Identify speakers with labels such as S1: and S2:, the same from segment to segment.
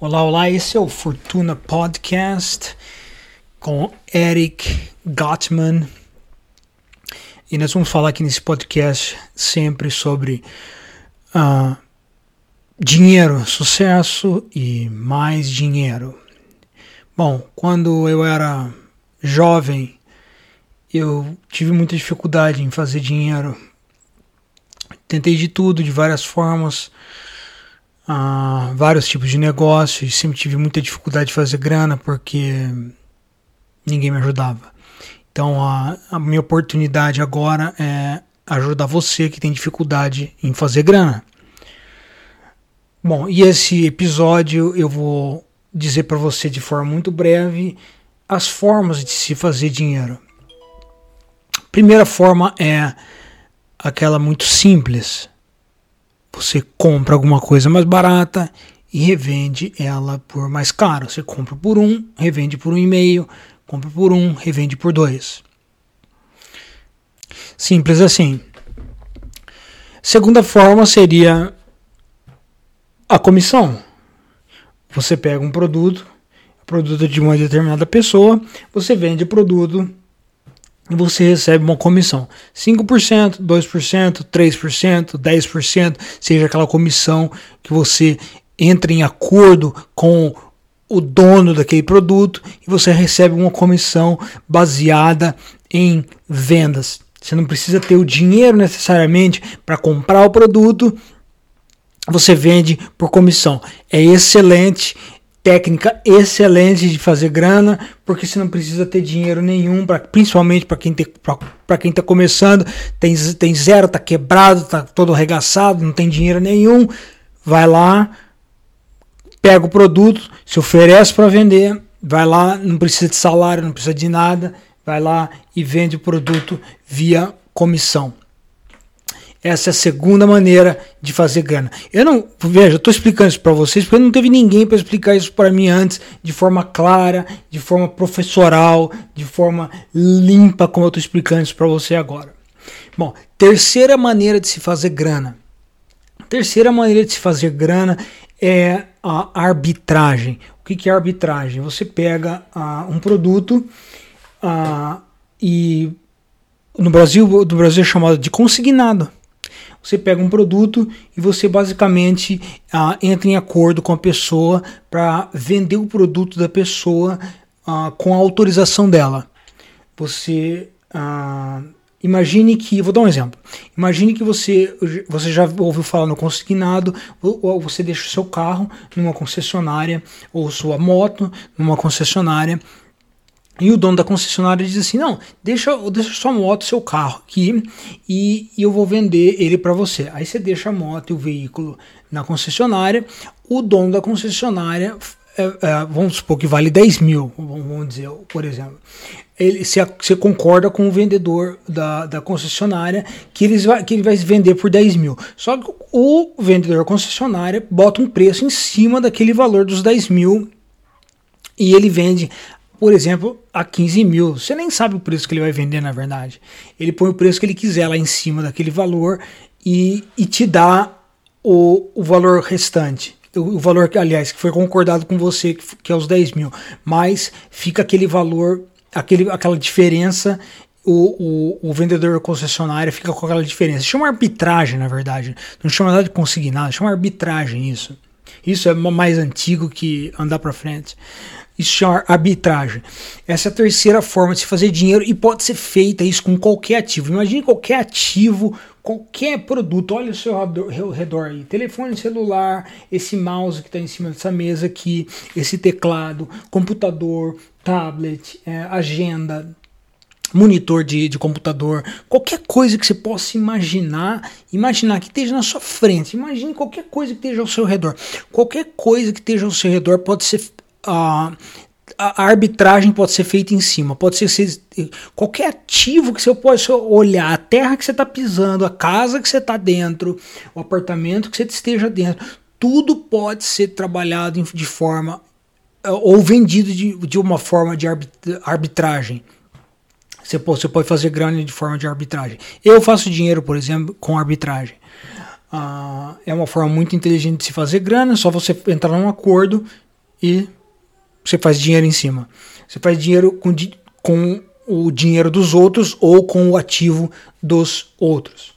S1: Olá, olá, esse é o Fortuna Podcast com Eric Gottman. E nós vamos falar aqui nesse podcast sempre sobre uh, dinheiro, sucesso e mais dinheiro. Bom, quando eu era jovem, eu tive muita dificuldade em fazer dinheiro. Tentei de tudo, de várias formas a vários tipos de negócios, sempre tive muita dificuldade de fazer grana porque ninguém me ajudava. Então a, a minha oportunidade agora é ajudar você que tem dificuldade em fazer grana. Bom, e esse episódio eu vou dizer para você de forma muito breve as formas de se fazer dinheiro. Primeira forma é aquela muito simples, você compra alguma coisa mais barata e revende ela por mais caro. Você compra por um, revende por um e meio, compra por um, revende por dois. Simples assim. Segunda forma seria a comissão. Você pega um produto, produto de uma determinada pessoa, você vende o produto e você recebe uma comissão. 5%, 2%, 3%, 10%, seja aquela comissão que você entra em acordo com o dono daquele produto e você recebe uma comissão baseada em vendas. Você não precisa ter o dinheiro necessariamente para comprar o produto, você vende por comissão. É excelente técnica excelente de fazer grana, porque você não precisa ter dinheiro nenhum, pra, principalmente para quem para quem está começando, tem, tem zero, está quebrado, está todo arregaçado, não tem dinheiro nenhum, vai lá, pega o produto, se oferece para vender, vai lá, não precisa de salário, não precisa de nada, vai lá e vende o produto via comissão. Essa é a segunda maneira de fazer grana. Eu não, veja, eu estou explicando isso para vocês porque não teve ninguém para explicar isso para mim antes, de forma clara, de forma professoral, de forma limpa, como eu estou explicando isso para você agora. Bom, terceira maneira de se fazer grana. Terceira maneira de se fazer grana é a arbitragem. O que, é arbitragem? Você pega uh, um produto uh, e no Brasil, do Brasil é chamado de consignado. Você pega um produto e você basicamente ah, entra em acordo com a pessoa para vender o produto da pessoa ah, com a autorização dela. Você ah, imagine que, vou dar um exemplo. Imagine que você, você já ouviu falar no consignado, ou você deixa o seu carro numa concessionária ou sua moto numa concessionária e o dono da concessionária diz assim: não, deixa, deixa sua moto, seu carro aqui e, e eu vou vender ele para você. Aí você deixa a moto e o veículo na concessionária. O dono da concessionária, é, é, vamos supor que vale 10 mil, vamos dizer, por exemplo. Ele, você, você concorda com o vendedor da, da concessionária que, eles vai, que ele vai vender por 10 mil. Só que o vendedor concessionária bota um preço em cima daquele valor dos 10 mil e ele vende por exemplo, a 15 mil. Você nem sabe o preço que ele vai vender, na verdade. Ele põe o preço que ele quiser lá em cima daquele valor e, e te dá o, o valor restante. O, valor, aliás, que foi concordado com você, que, que é os 10 mil. Mas fica aquele valor, aquele, aquela diferença o, o, o, vendedor concessionário fica com aquela diferença. Chama arbitragem, na verdade. Não chama nada de consignado, chama arbitragem isso. Isso é mais antigo que andar para frente. Isso chama arbitragem. Essa é a terceira forma de se fazer dinheiro e pode ser feita isso com qualquer ativo. Imagine qualquer ativo, qualquer produto. Olha o seu redor aí: telefone celular, esse mouse que está em cima dessa mesa aqui, esse teclado, computador, tablet, é, agenda, monitor de, de computador, qualquer coisa que você possa imaginar, imaginar que esteja na sua frente, imagine qualquer coisa que esteja ao seu redor. Qualquer coisa que esteja ao seu redor pode ser a, a arbitragem pode ser feita em cima, pode ser, ser qualquer ativo que você pode olhar, a terra que você está pisando, a casa que você está dentro, o apartamento que você esteja dentro, tudo pode ser trabalhado de forma eh, ou vendido de, de uma forma de arbitragem. Você pode, você pode fazer grana de forma de arbitragem. Eu faço dinheiro, por exemplo, com arbitragem. Ah, é uma forma muito inteligente de se fazer grana, só você entrar num acordo e você faz dinheiro em cima. Você faz dinheiro com, com o dinheiro dos outros ou com o ativo dos outros.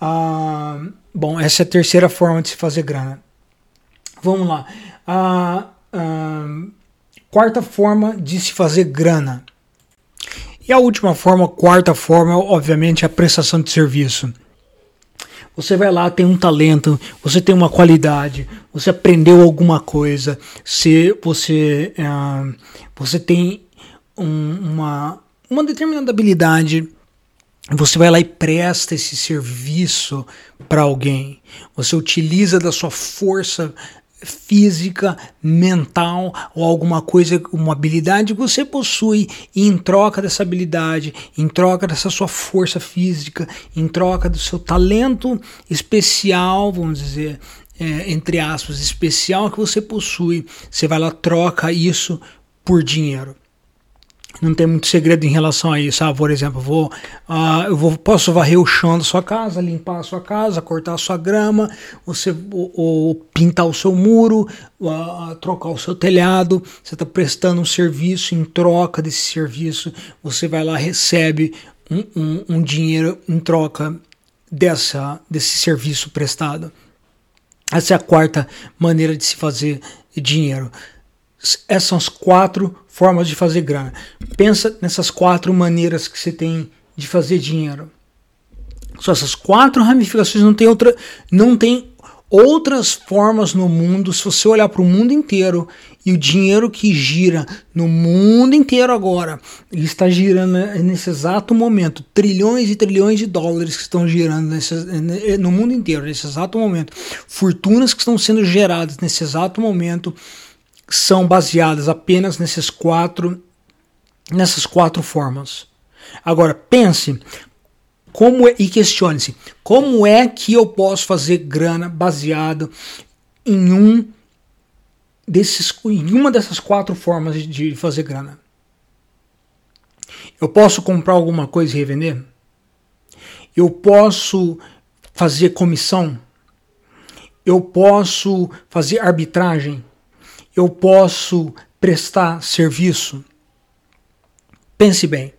S1: Ah, bom, essa é a terceira forma de se fazer grana. Vamos lá. A, a quarta forma de se fazer grana. E a última forma, quarta forma, obviamente, é a prestação de serviço. Você vai lá, tem um talento, você tem uma qualidade, você aprendeu alguma coisa, se você, uh, você tem um, uma, uma determinada habilidade, você vai lá e presta esse serviço para alguém. Você utiliza da sua força física, mental ou alguma coisa, uma habilidade que você possui e em troca dessa habilidade, em troca dessa sua força física, em troca do seu talento especial, vamos dizer, é, entre aspas, especial que você possui, você vai lá troca isso por dinheiro não tem muito segredo em relação a isso. Ah, por exemplo, vou, uh, eu vou, posso varrer o chão da sua casa, limpar a sua casa, cortar a sua grama, você ou, ou pintar o seu muro, uh, trocar o seu telhado. Você está prestando um serviço em troca desse serviço. Você vai lá recebe um, um, um dinheiro em troca dessa desse serviço prestado. Essa é a quarta maneira de se fazer dinheiro. Essas quatro formas de fazer grana. Pensa nessas quatro maneiras que você tem de fazer dinheiro. Só essas quatro ramificações não tem outra, não tem outras formas no mundo. Se você olhar para o mundo inteiro e o dinheiro que gira no mundo inteiro agora, ele está girando nesse exato momento, trilhões e trilhões de dólares que estão girando nesse, no mundo inteiro nesse exato momento, fortunas que estão sendo geradas nesse exato momento são baseadas apenas nesses quatro, nessas quatro formas. Agora pense como é, e questione-se como é que eu posso fazer grana baseado em um desses, em uma dessas quatro formas de fazer grana. Eu posso comprar alguma coisa e revender? Eu posso fazer comissão? Eu posso fazer arbitragem? Eu posso prestar serviço? Pense bem.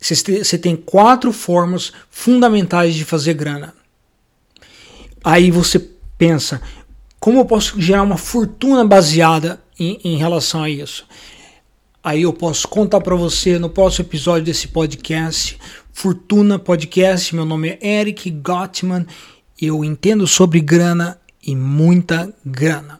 S1: Você tem quatro formas fundamentais de fazer grana. Aí você pensa, como eu posso gerar uma fortuna baseada em, em relação a isso? Aí eu posso contar para você no próximo episódio desse podcast, Fortuna Podcast. Meu nome é Eric Gottman. Eu entendo sobre grana e muita grana.